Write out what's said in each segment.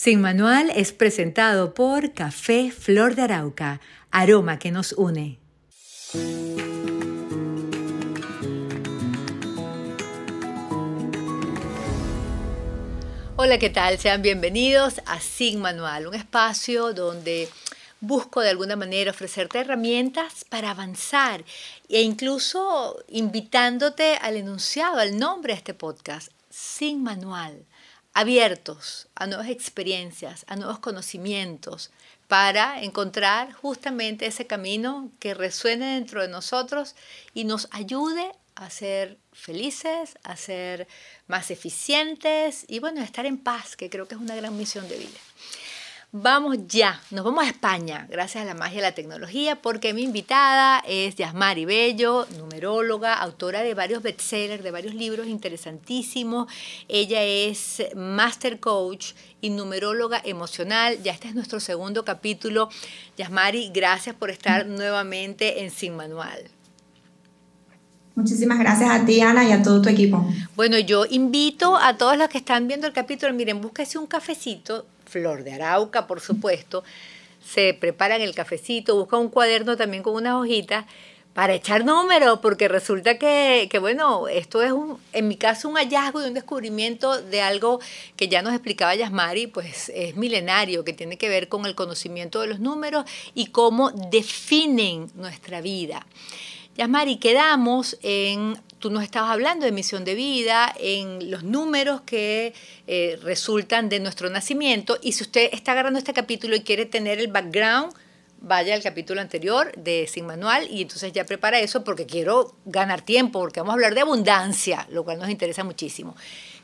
Sin Manual es presentado por Café Flor de Arauca, aroma que nos une. Hola, ¿qué tal? Sean bienvenidos a Sin Manual, un espacio donde busco de alguna manera ofrecerte herramientas para avanzar e incluso invitándote al enunciado, al nombre de este podcast, Sin Manual abiertos a nuevas experiencias, a nuevos conocimientos, para encontrar justamente ese camino que resuene dentro de nosotros y nos ayude a ser felices, a ser más eficientes y bueno, a estar en paz, que creo que es una gran misión de vida. Vamos ya, nos vamos a España, gracias a la magia de la tecnología, porque mi invitada es Yasmari Bello, numeróloga, autora de varios bestsellers, de varios libros interesantísimos. Ella es master coach y numeróloga emocional. Ya este es nuestro segundo capítulo. Yasmari, gracias por estar nuevamente en Sin Manual. Muchísimas gracias a ti, Ana, y a todo tu equipo. Bueno, yo invito a todos los que están viendo el capítulo, miren, búsquese un cafecito, flor de arauca, por supuesto, se preparan el cafecito, buscan un cuaderno también con unas hojitas para echar números, porque resulta que, bueno, esto es, un, en mi caso, un hallazgo y un descubrimiento de algo que ya nos explicaba Yasmari, pues es milenario, que tiene que ver con el conocimiento de los números y cómo definen nuestra vida. Yasmari, quedamos en tú nos estabas hablando de misión de vida, en los números que eh, resultan de nuestro nacimiento. Y si usted está agarrando este capítulo y quiere tener el background, vaya al capítulo anterior de Sin Manual y entonces ya prepara eso porque quiero ganar tiempo, porque vamos a hablar de abundancia, lo cual nos interesa muchísimo.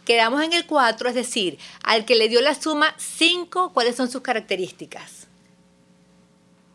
Quedamos en el 4, es decir, al que le dio la suma 5, ¿cuáles son sus características?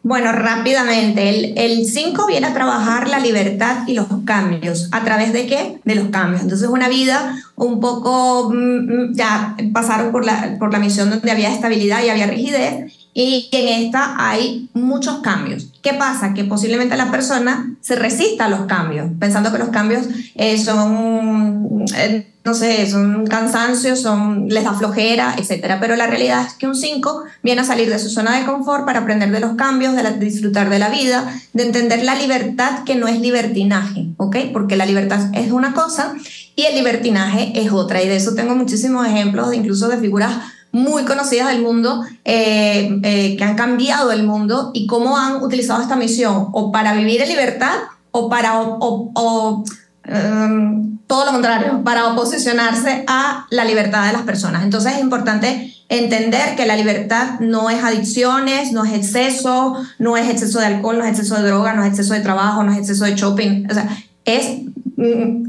Bueno, rápidamente, el 5 viene a trabajar la libertad y los cambios. ¿A través de qué? De los cambios. Entonces, una vida un poco, mm, mm, ya pasaron por la, por la misión donde había estabilidad y había rigidez, y en esta hay muchos cambios. ¿Qué pasa? Que posiblemente la persona se resista a los cambios, pensando que los cambios eh, son... Eh, no sé, son cansancio, son, les da flojera, etc. Pero la realidad es que un 5 viene a salir de su zona de confort para aprender de los cambios, de, disfrutar de la vida, de entender la libertad que no es libertinaje, ¿ok? Porque la libertad es una cosa y el libertinaje es otra. Y de eso tengo muchísimos ejemplos, incluso de figuras muy conocidas del mundo eh, eh, que han cambiado el mundo y cómo han utilizado esta misión o para vivir en libertad o para o, Em, todo lo contrario, para oposicionarse a la libertad de las personas. Entonces es importante entender que la libertad no es adicciones, no es exceso, no es exceso de alcohol, no es exceso de droga, no es exceso de trabajo, no es exceso de shopping. O sea, es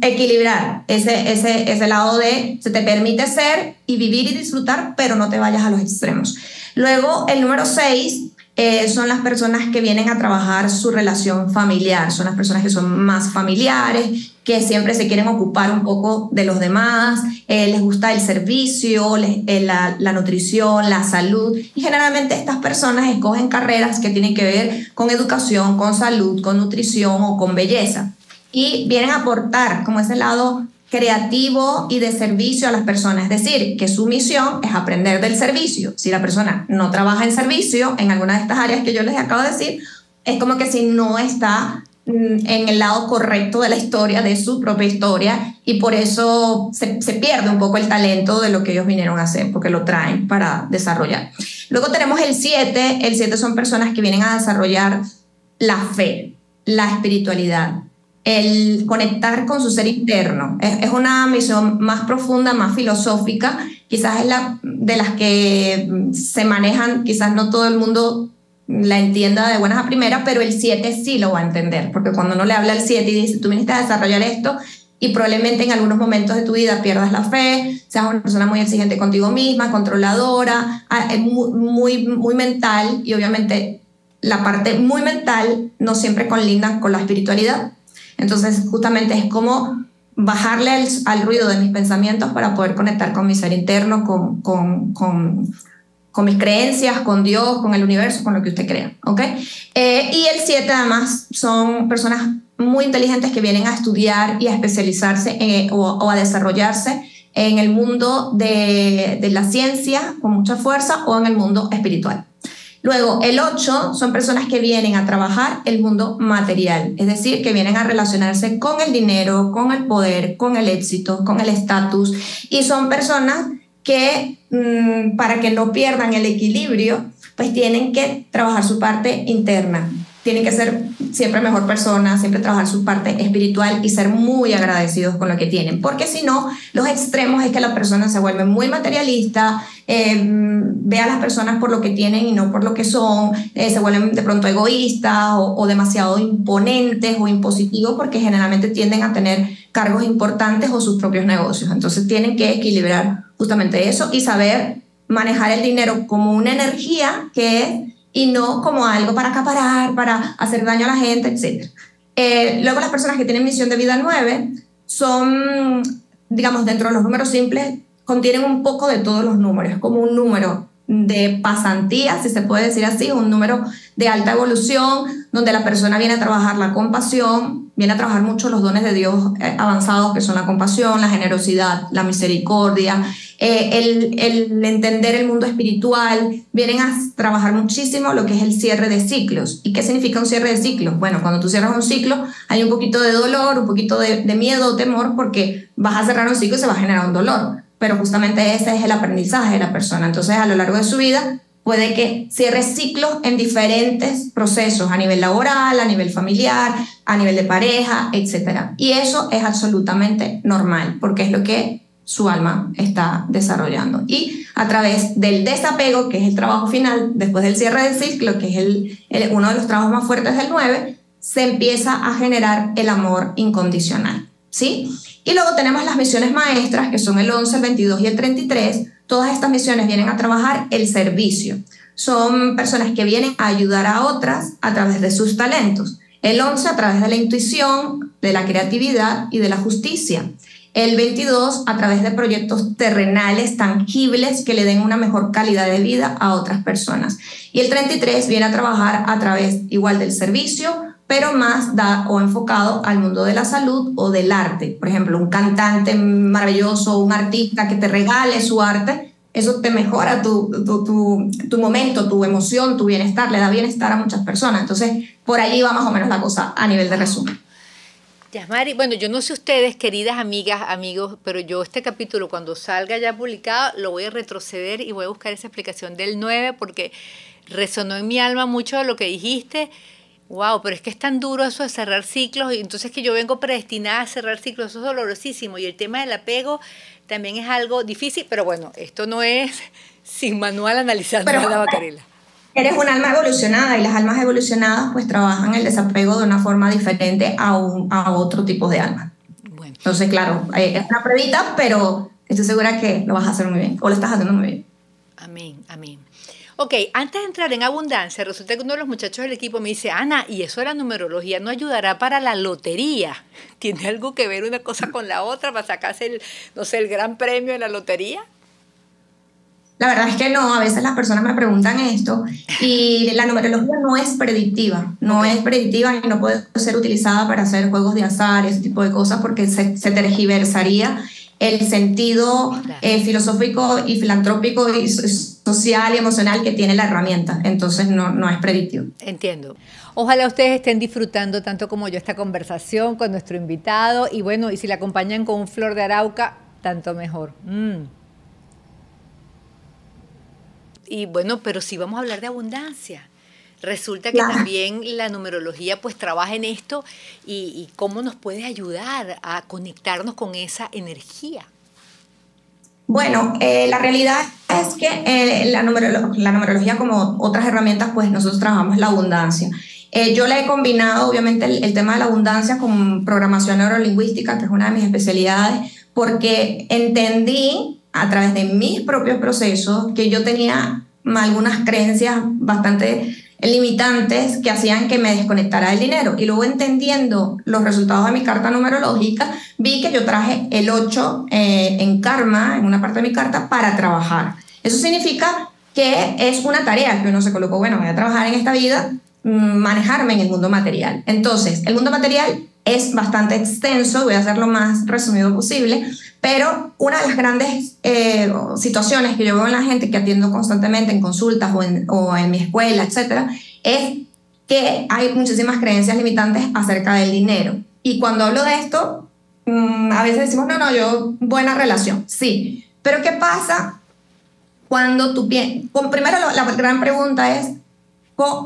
equilibrar ese, ese, ese lado de se te permite ser y vivir y disfrutar, pero no te vayas a los extremos. Luego, el número 6 eh, son las personas que vienen a trabajar su relación familiar, son las personas que son más familiares, que siempre se quieren ocupar un poco de los demás, eh, les gusta el servicio, eh, la, la, nutrición, la salud, y generalmente estas personas escogen carreras que tienen que ver con educación, con salud, con nutrición o con belleza, y vienen a aportar como ese lado creativo y de servicio a las personas. Es decir, que su misión es aprender del servicio. Si la persona no trabaja en servicio, en alguna de estas áreas que yo les acabo de decir, es como que si no está mm, en el lado correcto de la historia, de su propia historia, y por eso se, pierde un poco el talento de lo que ellos vinieron a hacer, porque lo traen para desarrollar. Luego tenemos el 7, el 7 son personas que vienen a desarrollar la fe, la espiritualidad, el conectar con su ser interno. Es, una misión más profunda, más filosófica, quizás es la de las que se manejan, quizás no todo el mundo la entienda de buenas a primeras, pero el 7 sí lo va a entender, porque cuando uno le habla al 7 y dice, tú viniste a desarrollar esto, y probablemente en algunos momentos de tu vida pierdas la fe, seas una persona muy exigente contigo misma, controladora, ah, muy, muy, mental, y obviamente la parte muy mental no siempre conlinda con la espiritualidad, entonces, justamente es como bajarle al, ruido de mis pensamientos para poder conectar con mi ser interno, con, con, con, con, mis creencias, con Dios, con el universo, con lo que usted crea. ¿ok? Eh, y el 7 además son personas muy inteligentes que vienen a estudiar y a especializarse eh, o, a desarrollarse en el mundo de, de la ciencia con mucha fuerza o en el mundo espiritual. Luego, el 8 son personas que vienen a trabajar el mundo material, es decir, que vienen a relacionarse con el dinero, con el poder, con el éxito, con el estatus, y son personas que mm, para que no pierdan el equilibrio, pues tienen que trabajar su parte interna, tienen que ser siempre mejor persona, siempre trabajar su parte espiritual y ser muy agradecidos con lo que tienen, porque si no, los extremos es que la persona se vuelve muy materialista, eh, ve a las personas por lo que tienen y no por lo que son, eh, se vuelven de pronto egoístas o, o demasiado imponentes o impositivos porque generalmente tienden a tener cargos importantes o sus propios negocios. Entonces tienen que equilibrar justamente eso y saber manejar el dinero como una energía que y no como algo para acaparar, para hacer daño a la gente, etc. Eh, luego las personas que tienen misión de vida 9 son, digamos, dentro de los números simples, contienen un poco de todos los números, como un número de pasantía, si se puede decir así, un número de alta evolución, donde la persona viene a trabajar la compasión, viene a trabajar mucho los dones de Dios eh, avanzados, que son la compasión, la generosidad, la misericordia, eh, el, entender el mundo espiritual, vienen a trabajar muchísimo lo que es el cierre de ciclos. ¿Y qué significa un cierre de ciclos? Bueno, cuando tú cierras un ciclo, hay un poquito de dolor, un poquito de, de miedo o temor, porque vas a cerrar un ciclo y se va a generar un dolor pero justamente ese es el aprendizaje de la persona. Entonces, a lo largo de su vida, puede que cierre ciclos en diferentes procesos, a nivel laboral, a nivel familiar, a nivel de pareja, etc. Y eso es absolutamente normal, porque es lo que su alma está desarrollando. Y a través del desapego, que es el trabajo final, después del cierre del ciclo, que es el, uno de los trabajos más fuertes del 9, se empieza a generar el amor incondicional. ¿Sí? Y luego tenemos las misiones maestras, que son el 11, el 22 y el 33. Todas estas misiones vienen a trabajar el servicio. Son personas que vienen a ayudar a otras a través de sus talentos. El 11 a través de la intuición, de la creatividad y de la justicia. El 22 a través de proyectos terrenales tangibles que le den una mejor calidad de vida a otras personas. Y el 33 viene a trabajar a través igual del servicio, pero más da o enfocado al mundo de la salud o del arte. Por ejemplo, un cantante maravilloso, un artista que te regale su arte, eso te mejora tu, tu, tu, momento, tu emoción, tu bienestar, le da bienestar a muchas personas. Entonces, por allí va más o menos la cosa a nivel de resumen. Yasmari, bueno, yo no sé ustedes, queridas amigas, amigos, pero yo este capítulo cuando salga ya publicado lo voy a retroceder y voy a buscar esa explicación del 9 porque resonó en mi alma mucho lo que dijiste Wow, pero es que es tan duro eso de cerrar ciclos, y entonces que yo vengo predestinada a cerrar ciclos, eso es dolorosísimo. Y el tema del apego también es algo difícil, pero bueno, esto no es sin manual analizando la Bacarela. Eres un alma evolucionada y las almas evolucionadas pues trabajan el desapego de una forma diferente a, un, a otro tipo de alma. Bueno. Entonces, claro, eh, es una pruebita, pero estoy segura que lo vas a hacer muy bien o lo estás haciendo muy bien. Amén, amén. Ok, antes de entrar en abundancia, resulta que uno de los muchachos del equipo me dice, Ana, ¿y eso de la numerología no ayudará para la lotería? ¿Tiene algo que ver una cosa con la otra para sacarse el, no sé, el gran premio de la lotería? La verdad es que no, a veces las personas me preguntan esto y la numerología no es predictiva, no es predictiva y no puede ser utilizada para hacer juegos de azar ese tipo de cosas porque se, se tergiversaría el sentido eh, filosófico y filantrópico y social y emocional que tiene la herramienta. Entonces no, no es predictivo. Entiendo. Ojalá ustedes estén disfrutando tanto como yo esta conversación con nuestro invitado y bueno, y si la acompañan con un flor de arauca, tanto mejor. Mm. Y bueno, pero sí vamos a hablar de abundancia. Resulta que también la numerología pues trabaja en esto y, cómo nos puede ayudar a conectarnos con esa energía. Bueno, eh, la realidad es que eh, la, la, numerología, como otras herramientas, pues nosotros trabajamos la abundancia. Eh, yo le he combinado, obviamente, el, el, tema de la abundancia con programación neurolingüística, que es una de mis especialidades, porque entendí a través de mis propios procesos que yo tenía algunas creencias bastante limitantes que hacían que me desconectara del dinero. Y luego entendiendo los resultados de mi carta numerológica, vi que yo traje el 8 eh, en karma, en una parte de mi carta, para trabajar. Eso significa que es una tarea que uno se colocó, bueno, voy a trabajar en esta vida, mm, manejarme en el mundo material. Entonces, el mundo material es bastante extenso, voy a hacer lo más resumido posible, pero una de las grandes eh, situaciones que yo veo en la gente que atiendo constantemente en consultas o en, o en mi escuela, etcétera, es que hay muchísimas creencias limitantes acerca del dinero. Y cuando hablo de esto, mm, a veces decimos, no, no, yo, buena relación, sí. Pero ¿qué pasa cuando tú piensas? Primero, la gran pregunta es,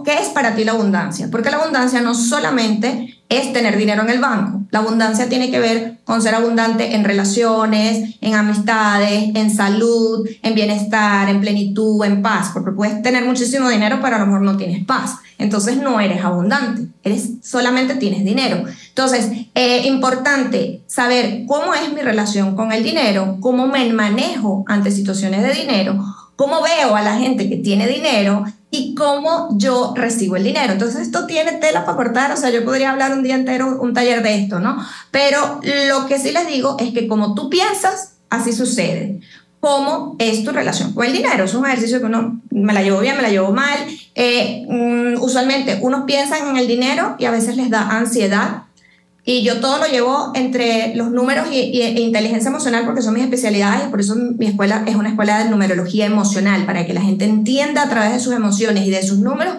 ¿qué es para ti la abundancia? Porque la abundancia no solamente es tener dinero en el banco. La abundancia tiene que ver con ser abundante en relaciones, en amistades, en salud, en bienestar, en plenitud, en paz, porque puedes tener muchísimo dinero, pero a lo mejor no tienes paz. Entonces no eres abundante, eres solamente tienes dinero. Entonces, es eh, importante saber cómo es mi relación con el dinero, cómo me manejo ante situaciones de dinero, cómo veo a la gente que tiene dinero y cómo yo recibo el dinero. Entonces esto tiene tela para cortar, o sea, yo podría hablar un día entero, un taller de esto, ¿no? Pero lo que sí les digo es que como tú piensas, así sucede. ¿Cómo es tu relación con el dinero? Es un ejercicio que uno me la llevo bien, me la llevo mal. Eh, mm, usualmente unos piensan en el dinero y a veces les da ansiedad y yo todo lo llevo entre los números y, e inteligencia emocional porque son mis especialidades y por eso mi escuela es una escuela de numerología emocional, para que la gente entienda a través de sus emociones y de sus números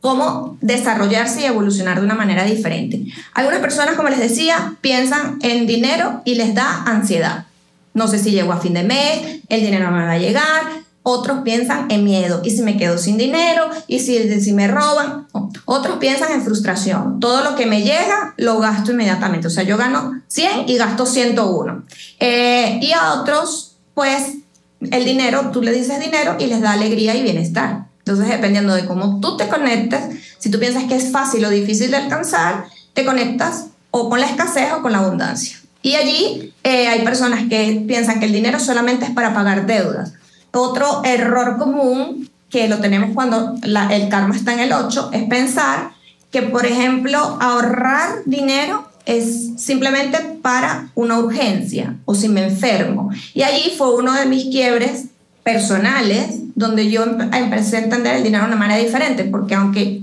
cómo desarrollarse y evolucionar de una manera diferente. Algunas personas, como les decía, piensan en dinero y les da ansiedad. No sé si llego a fin de mes, el dinero no me va a llegar, otros piensan en miedo, y si me quedo sin dinero, y si, si me roban, otros piensan en frustración, todo lo que me llega lo gasto inmediatamente, o sea, yo gano 100 y gasto 101. Eh, y a otros, pues, el dinero, tú le dices dinero y les da alegría y bienestar. Entonces, dependiendo de cómo tú te conectes, si tú piensas que es fácil o difícil de alcanzar, te conectas o con la escasez o con la abundancia. Y allí eh, hay personas que piensan que el dinero solamente es para pagar deudas otro error común que lo tenemos cuando el karma está en el 8 es pensar que, por ejemplo, ahorrar dinero es simplemente para una urgencia o si me enfermo. Y allí fue uno de mis quiebres personales donde yo empecé a entender el dinero de una manera diferente, porque aunque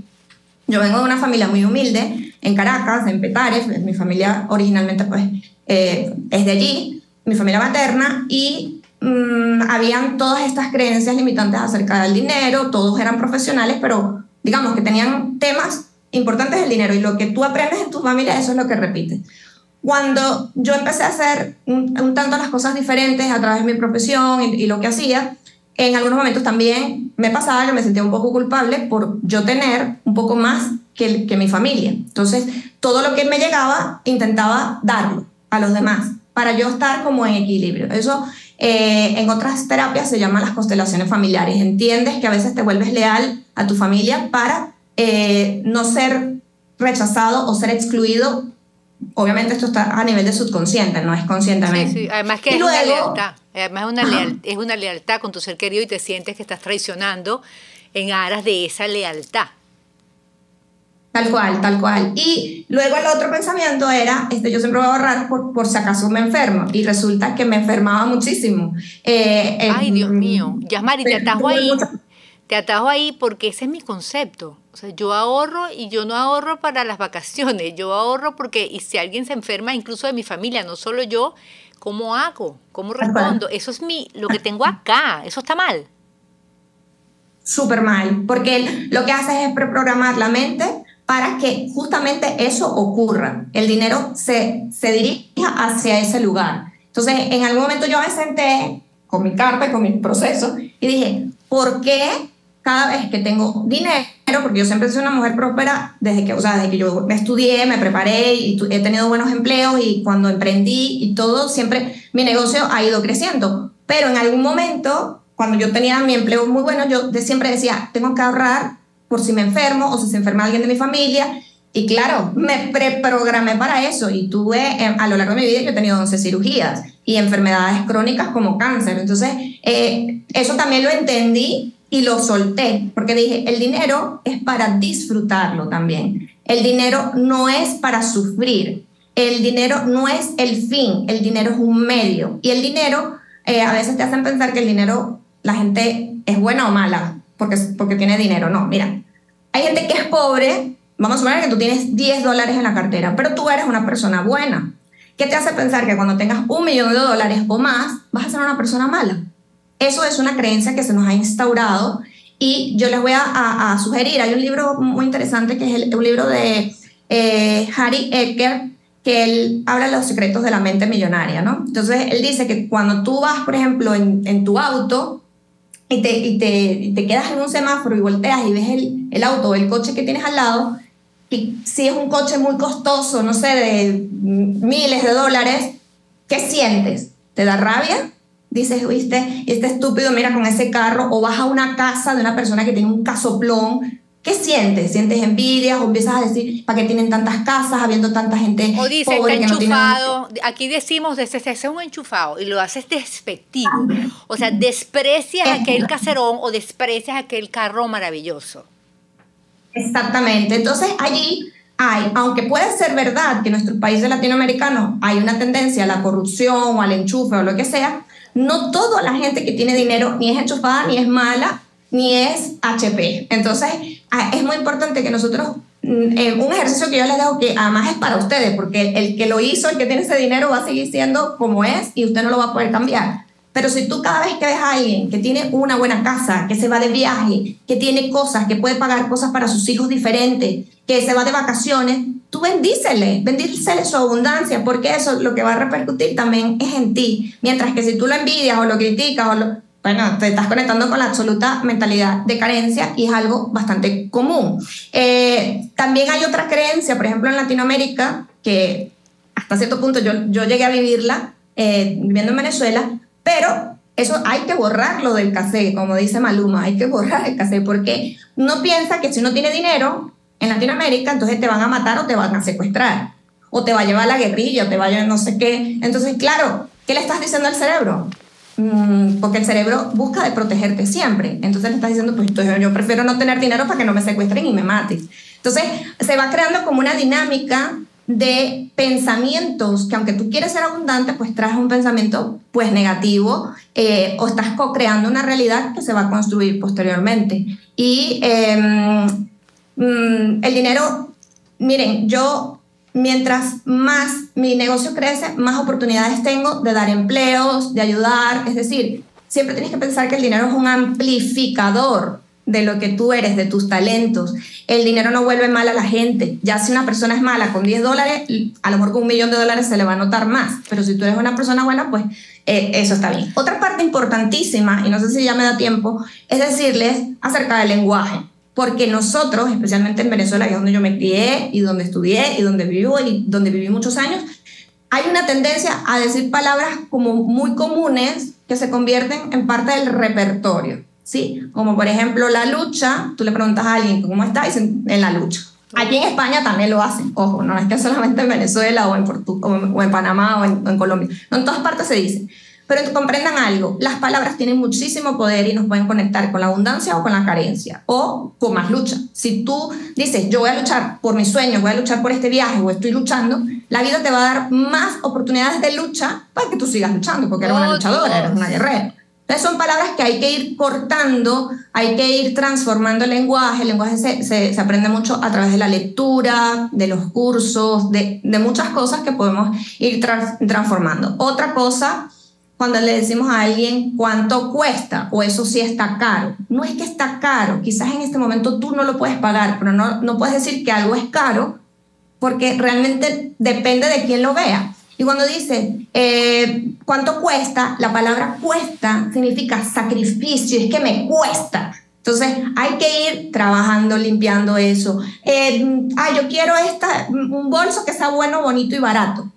yo vengo de una familia muy humilde, en Caracas, en Petare, mi familia originalmente pues eh, es de allí, mi familia materna, y Mm, habían todas estas creencias limitantes acerca del dinero, todos eran profesionales, pero digamos que tenían temas importantes del dinero y lo que tú aprendes en tu familia, eso es lo que repites. Cuando yo empecé a hacer un, tanto las cosas diferentes a través de mi profesión y, lo que hacía, en algunos momentos también me pasaba que me sentía un poco culpable por yo tener un poco más que, que mi familia. Entonces, todo lo que me llegaba, intentaba darlo a los demás para yo estar como en equilibrio. Eso eh, en otras terapias se llaman las constelaciones familiares. Entiendes que a veces te vuelves leal a tu familia para eh, no ser rechazado o ser excluido. Obviamente esto está a nivel de subconsciente, no es conscientemente. Sí, Además que es una lealtad. Además una es una lealtad con tu ser querido y te sientes que estás traicionando en aras de esa lealtad. Tal cual, tal cual. Y luego el otro pensamiento era, este, yo siempre voy a ahorrar por, por si acaso me enfermo. Y resulta que me enfermaba muchísimo. Eh, Ay, Dios mío. Yasmari, te atajo ahí. Te atajo ahí porque ese es mi concepto. O sea, yo ahorro y yo no ahorro para las vacaciones. Yo ahorro porque, y si alguien se enferma, incluso de mi familia, no solo yo, ¿cómo hago? ¿Cómo respondo? Eso es mi, lo que tengo acá. Eso está mal. Súper mal. Porque lo que haces es preprogramar la mente para que justamente eso ocurra, el dinero se, se dirija hacia ese lugar. Entonces, en algún momento yo me senté con mi carta, con mi proceso, y dije, ¿por qué cada vez que tengo dinero, porque yo siempre soy una mujer próspera desde que, o sea, desde que yo me estudié, me preparé y he tenido buenos empleos y cuando emprendí y todo, siempre mi negocio ha ido creciendo. Pero en algún momento, cuando yo tenía mi empleo muy bueno, yo siempre decía, tengo que ahorrar por si me enfermo o si se enferma alguien de mi familia. Y claro, me preprogramé para eso y tuve, em, a lo largo de mi vida, yo he tenido 11 cirugías y enfermedades crónicas como cáncer. Entonces, eh, eso también lo entendí y lo solté, porque dije, el dinero es para disfrutarlo también. El dinero no es para sufrir. El dinero no es el fin, el dinero es un medio. Y el dinero, eh, a veces te hacen pensar que el dinero, la gente es buena o mala porque, porque tiene dinero. No, mira, hay gente que es pobre, vamos a suponer que tú tienes 10 dólares en la cartera, pero tú eres una persona buena. ¿Qué te hace pensar que cuando tengas un millón de dólares o más, vas a ser una persona mala? Eso es una creencia que se nos ha instaurado y yo les voy a, sugerir, hay un libro muy interesante que es el, un libro de eh, Harry Ecker, que él habla de los secretos de la mente millonaria, ¿no? Entonces, él dice que cuando tú vas, por ejemplo, en, en tu auto y, te, y te, quedas en un semáforo y volteas y ves el, el auto o el coche que tienes al lado, y si es un coche muy costoso, no sé, de miles de dólares, ¿qué sientes? ¿Te da rabia? Dices, viste, este estúpido mira con ese carro, o vas a una casa de una persona que tiene un casoplón ¿Qué sientes? ¿Sientes envidia o empiezas a decir, ¿para qué tienen tantas casas habiendo tanta gente o dice, pobre está enchufado. Aquí decimos, desde es un enchufado y lo haces despectivo. O sea, desprecias aquel caserón o desprecias aquel carro maravilloso. Exactamente. Entonces allí hay, aunque puede ser verdad que en nuestros países latinoamericanos hay una tendencia a la corrupción o al enchufe o lo que sea, no toda la gente que tiene dinero ni es enchufada ni es mala ni es HP. Entonces, es muy importante que nosotros, mm, eh, un ejercicio que yo les dejo que además es para ustedes, porque el que lo hizo, el que tiene ese dinero va a seguir siendo como es y usted no lo va a poder cambiar. Pero si tú cada vez que ves a alguien que tiene una buena casa, que se va de viaje, que tiene cosas, que puede pagar cosas para sus hijos diferentes, que se va de vacaciones, tú bendícele, bendícele su abundancia, porque eso lo que va a repercutir también es en ti. Mientras que si tú lo envidias o lo criticas o lo, bueno, te estás conectando con la absoluta mentalidad de carencia y es algo bastante común. Eh, también hay otra creencia, por ejemplo, en Latinoamérica, que hasta cierto punto yo, yo llegué a vivirla eh, viviendo en Venezuela, pero eso hay que borrarlo del cassette, como dice Maluma, hay que borrar el cassette, porque no piensa que si uno tiene dinero en Latinoamérica, entonces te van a matar o te van a secuestrar, o te va a llevar a la guerrilla, o te va a llevar no sé qué. Entonces, claro, ¿qué le estás diciendo al cerebro? Mm, porque el cerebro busca de protegerte siempre. Entonces le estás diciendo, pues yo prefiero no tener dinero para que no me secuestren y me maten. Entonces se va creando como una dinámica de pensamientos que aunque tú quieres ser abundante, pues traes un pensamiento pues negativo eh, o estás co-creando una realidad que se va a construir posteriormente. Y mm, el dinero, miren, yo mientras más mi negocio crece, más oportunidades tengo de dar empleos, de ayudar. Es decir, siempre tienes que pensar que el dinero es un amplificador de lo que tú eres, de tus talentos. El dinero no vuelve mal a la gente. Ya si una persona es mala con 10 dólares, a lo mejor con un millón de dólares se le va a notar más. Pero si tú eres una persona buena, pues eh, eso está bien. Otra parte importantísima, y no sé si ya me da tiempo, es decirles acerca del lenguaje porque nosotros, especialmente en Venezuela, que es donde yo me crié y donde estudié y donde vivo y donde viví muchos años, hay una tendencia a decir palabras como muy comunes que se convierten en parte del repertorio, ¿sí? Como por ejemplo la lucha, tú le preguntas a alguien cómo está y dicen en la lucha. Aquí en España también lo hacen, ojo, no es que solamente en Venezuela o en, o en Panamá o en, en Colombia, no, en todas partes se dice. Pero comprendan algo, las palabras tienen muchísimo poder y nos pueden conectar con la abundancia o con la carencia o con más lucha. Si tú dices, yo voy a luchar por mis sueños, voy a luchar por este viaje o estoy luchando, la vida te va a dar más oportunidades de lucha para que tú sigas luchando, porque eres una luchadora, eres una guerrera. Entonces son palabras que hay que ir cortando, hay que ir transformando el lenguaje. El lenguaje se, se, aprende mucho a través de la lectura, de los cursos, de, de muchas cosas que podemos ir transformando. Otra cosa cuando le decimos a alguien cuánto cuesta o eso sí está caro. No es que está caro, quizás en este momento tú no lo puedes pagar, pero no, no puedes decir que algo es caro porque realmente depende de quién lo vea. Y cuando dice eh, cuánto cuesta, la palabra cuesta significa sacrificio, es que me cuesta. Entonces hay que ir trabajando, limpiando eso. Eh, ah, yo quiero esta, un bolso que sea bueno, bonito y barato.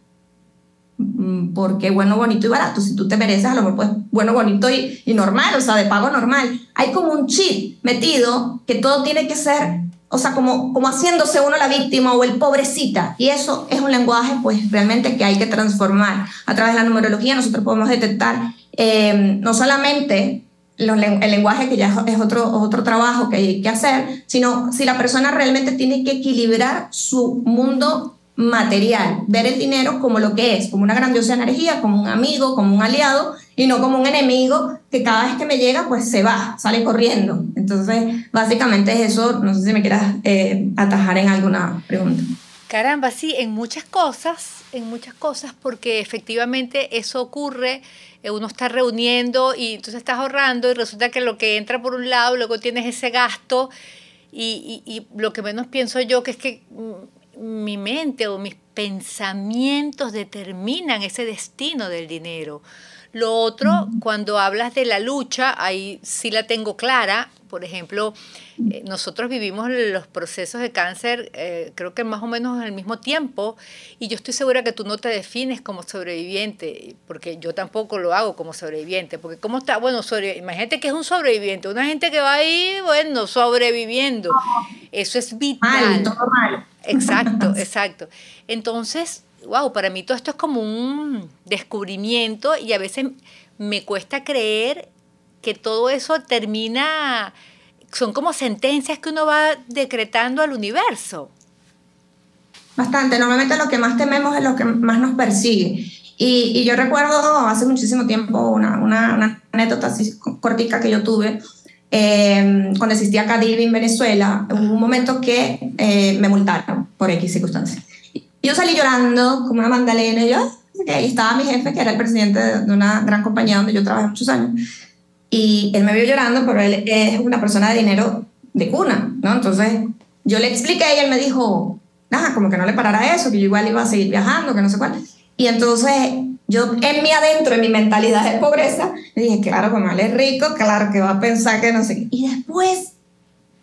Mm, porque bueno, bonito y barato. Si tú te mereces, a lo mejor pues bueno, bonito y, normal, o sea, de pago normal. Hay como un chip metido que todo tiene que ser, o sea, como, como haciéndose uno la víctima o el pobrecita. Y eso es un lenguaje, pues realmente que hay que transformar. A través de la numerología nosotros podemos detectar eh, no solamente el lenguaje, que ya es otro, otro trabajo que hay que hacer, sino si la persona realmente tiene que equilibrar su mundo material, ver el dinero como lo que es, como una grandiosa energía, como un amigo, como un aliado, y no como un enemigo que cada vez que me llega, pues se va, sale corriendo. Entonces, básicamente es eso, no sé si me quieras eh, atajar en alguna pregunta. Caramba, sí, en muchas cosas, en muchas cosas, porque efectivamente eso ocurre, eh, uno está reuniendo y entonces estás ahorrando y resulta que lo que entra por un lado, luego tienes ese gasto y, y, y lo que menos pienso yo que es que mm, mi mente o mis pensamientos determinan ese destino del dinero. Lo otro, cuando hablas de la lucha, ahí sí la tengo clara. Por ejemplo, eh, nosotros vivimos los procesos de cáncer, eh, creo que más o menos al mismo tiempo, y yo estoy segura que tú no te defines como sobreviviente, porque yo tampoco lo hago como sobreviviente, porque ¿cómo está? Bueno, sobre, imagínate que es un sobreviviente, una gente que va ahí, bueno, sobreviviendo. Eso es vital. todo mal. Exacto, exacto. Entonces, wow, para mí todo esto es como un descubrimiento y a veces me cuesta creer que todo eso termina, son como sentencias que uno va decretando al universo. Bastante, normalmente lo que más tememos es lo que más nos persigue. Y, yo recuerdo hace muchísimo tiempo una, anécdota así cortica que yo tuve. Eh, cuando existía a en Venezuela, hubo un momento que eh, me multaron por X circunstancias yo salí llorando como una mandalena y yo, ahí estaba mi jefe, que era el presidente de una gran compañía donde yo trabajé muchos años. Y él me vio llorando, pero él es una persona de dinero de cuna, ¿no? Entonces yo le expliqué y él me dijo, nada, como que no le parara eso, que yo igual iba a seguir viajando, que no sé cuál. Y entonces yo en mi adentro, en mi mentalidad de pobreza, le dije, claro, como él es rico, claro que va a pensar que no sé qué. Y después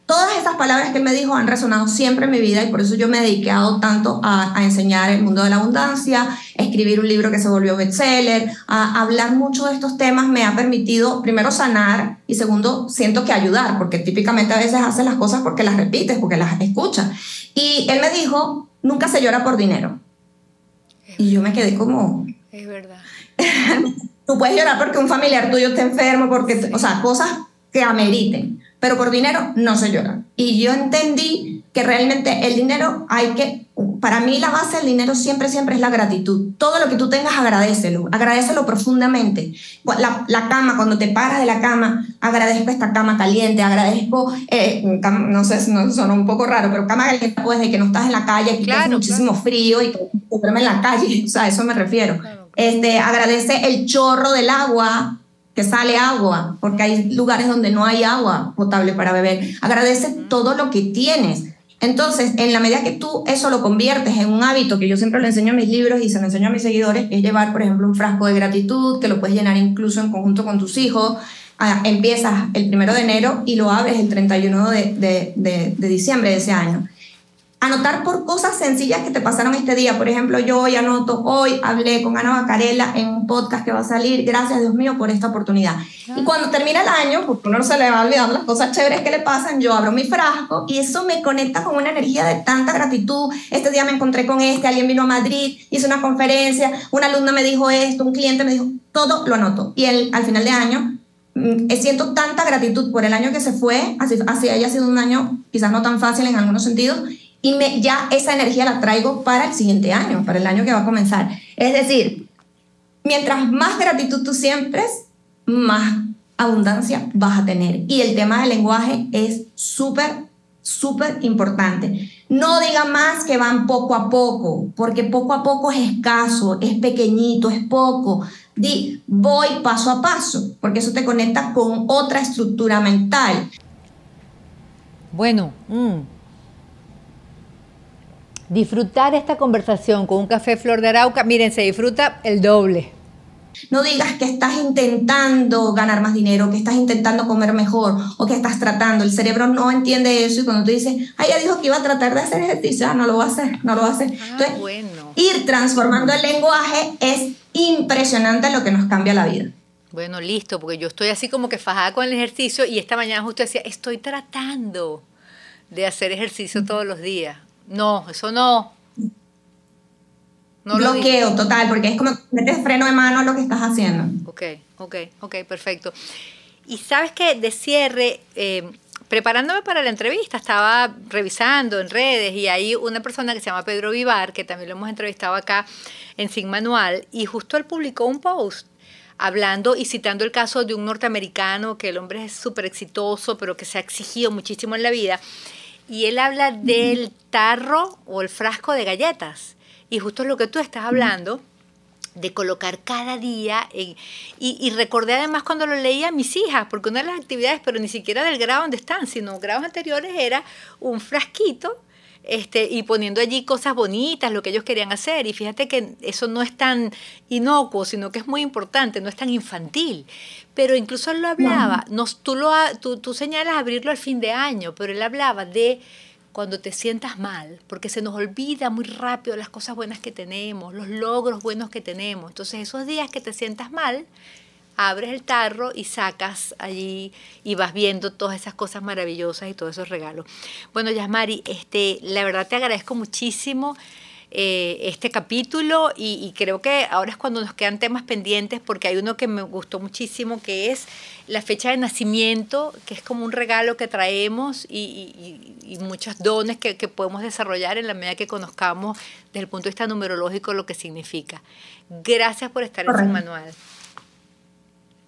Todas esas palabras que él me dijo han resonado siempre en mi vida y por eso yo me he dedicado tanto a, a, enseñar el mundo de la abundancia, a escribir un libro que se volvió bestseller, a hablar mucho de estos temas me ha permitido primero sanar y segundo siento que ayudar, porque típicamente a veces haces las cosas porque las repites, porque las escuchas. Y él me dijo, nunca se llora por dinero. y yo me quedé como... Es verdad. Tú puedes llorar porque un familiar tuyo está enfermo, porque, o sea, cosas que ameriten pero por dinero no se llora. Y yo entendí que realmente el dinero hay que, para mí la base del dinero siempre, siempre es la gratitud. Todo lo que tú tengas, agradecelo, agradecelo profundamente. La, la cama, cuando te paras de la cama, agradezco esta cama caliente, agradezco, eh, no sé, no, suena un poco raro, pero cama caliente pues de que no estás en la calle, que claro, muchísimo frío y que en la calle, o sea, a eso me refiero. Este, agradece el chorro del agua que sale agua, porque hay lugares donde no hay agua potable para beber. Agradece todo lo que tienes. Entonces, en la medida que tú eso lo conviertes en un hábito, que yo siempre le enseño a mis libros y se lo enseño a mis seguidores, es llevar, por ejemplo, un frasco de gratitud, que lo puedes llenar incluso en conjunto con tus hijos. Ah, empiezas el primero de enero y lo abres el 31 de, de, de diciembre de ese año anotar por cosas sencillas que te pasaron este día. Por ejemplo, yo hoy anoto, hoy hablé con Ana Bacarela en un podcast que va a salir, gracias Dios mío por esta oportunidad. Y cuando termina el año, porque uno no se le va olvidando las cosas chéveres que le pasan, yo abro mi frasco y eso me conecta con una energía de tanta gratitud. Este día me encontré con este, alguien vino a Madrid, hizo una conferencia, una alumna me dijo esto, un cliente me dijo, todo lo anoto. Y el, al final de año mm, siento tanta gratitud por el año que se fue, así, así haya sido un año quizás no tan fácil en algunos sentidos, y me, ya esa energía la traigo para el siguiente año, para el año que va a comenzar. Es decir, mientras más gratitud tú siempre, más abundancia vas a tener. Y el tema del lenguaje es súper, súper importante. No diga más que van poco a poco, porque poco a poco es escaso, es pequeñito, es poco. Di, voy paso a paso, porque eso te conecta con otra estructura mental. Bueno, mm, disfrutar esta conversación con un café Flor de Arauca, miren, se disfruta el doble. No digas que estás intentando ganar más dinero, que estás intentando comer mejor o que estás tratando. El cerebro no entiende eso y cuando tú dices, ay, ya dijo que iba a tratar de hacer ejercicio, ah, no lo va a hacer, no lo va a hacer. Ah, Entonces, ir transformando el lenguaje es impresionante lo que nos cambia la vida. Bueno, listo, porque yo estoy así como que fajada con el ejercicio y esta mañana justo decía, estoy tratando de hacer ejercicio todos los días. No, eso no. no Bloqueo total, porque es como metes freno de mano a lo que estás haciendo. Ok, ok, ok, perfecto. Y sabes que de cierre, eh, preparándome para la entrevista, estaba revisando en redes y hay una persona que se llama Pedro Vivar, que también lo hemos entrevistado acá en Sin Manual, y justo él publicó un post hablando y citando el caso de un norteamericano que el hombre es súper exitoso, pero que se ha exigido muchísimo en la vida. Y él habla del tarro o el frasco de galletas. Y justo lo que tú estás hablando de colocar cada día. y, y, recordé además cuando lo leía a mis hijas, porque una de las actividades, pero ni siquiera del grado donde están, sino grados anteriores, era un frasquito este, y poniendo allí cosas bonitas, lo que ellos querían hacer. Y fíjate que eso no es tan inocuo, sino que es muy importante, no es tan infantil. Pero incluso él lo hablaba, tú, lo, tú, tú señalas abrirlo al fin de año, pero él hablaba de cuando te sientas mal, porque se nos olvida muy rápido las cosas buenas que tenemos, los logros buenos que tenemos. Entonces esos días que te sientas mal, abres el tarro y sacas allí y vas viendo todas esas cosas maravillosas y todos esos regalos. Bueno, Yasmari, este, la verdad te agradezco muchísimo. Eh, este capítulo y, creo que ahora es cuando nos quedan temas pendientes porque hay uno que me gustó muchísimo que es la fecha de nacimiento, que es como un regalo que traemos y, muchos dones que, podemos desarrollar en la medida que conozcamos desde el punto de vista numerológico lo que significa. Gracias por estar en su manual.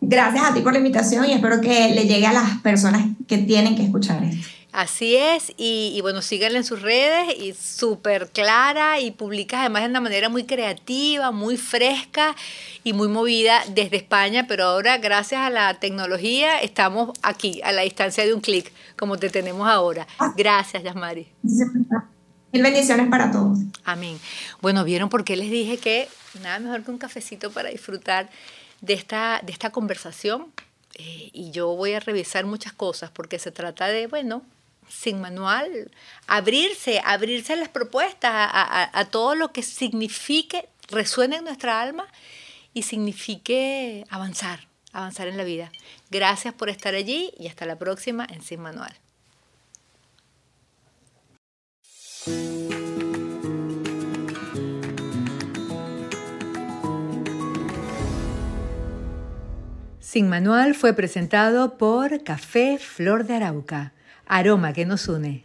Gracias a ti por la invitación y espero que le llegue a las personas que tienen que escuchar esto. Así es, y, bueno, síganle en sus redes y súper clara y publicas además de una manera muy creativa, muy fresca y muy movida desde España, pero ahora gracias a la tecnología estamos aquí, a la distancia de un clic, como te tenemos ahora. Gracias, Yasmari. Mil bendiciones para todos. Amén. Bueno, ¿vieron por qué les dije que nada mejor que un cafecito para disfrutar de esta, de esta conversación? Eh, y yo voy a revisar muchas cosas porque se trata de, bueno, sin manual, abrirse, abrirse a las propuestas, a, todo lo que signifique, resuene en nuestra alma y signifique avanzar, avanzar en la vida. Gracias por estar allí y hasta la próxima en Sin Manual. Sin Manual fue presentado por Café Flor de Arauca aroma que nos une.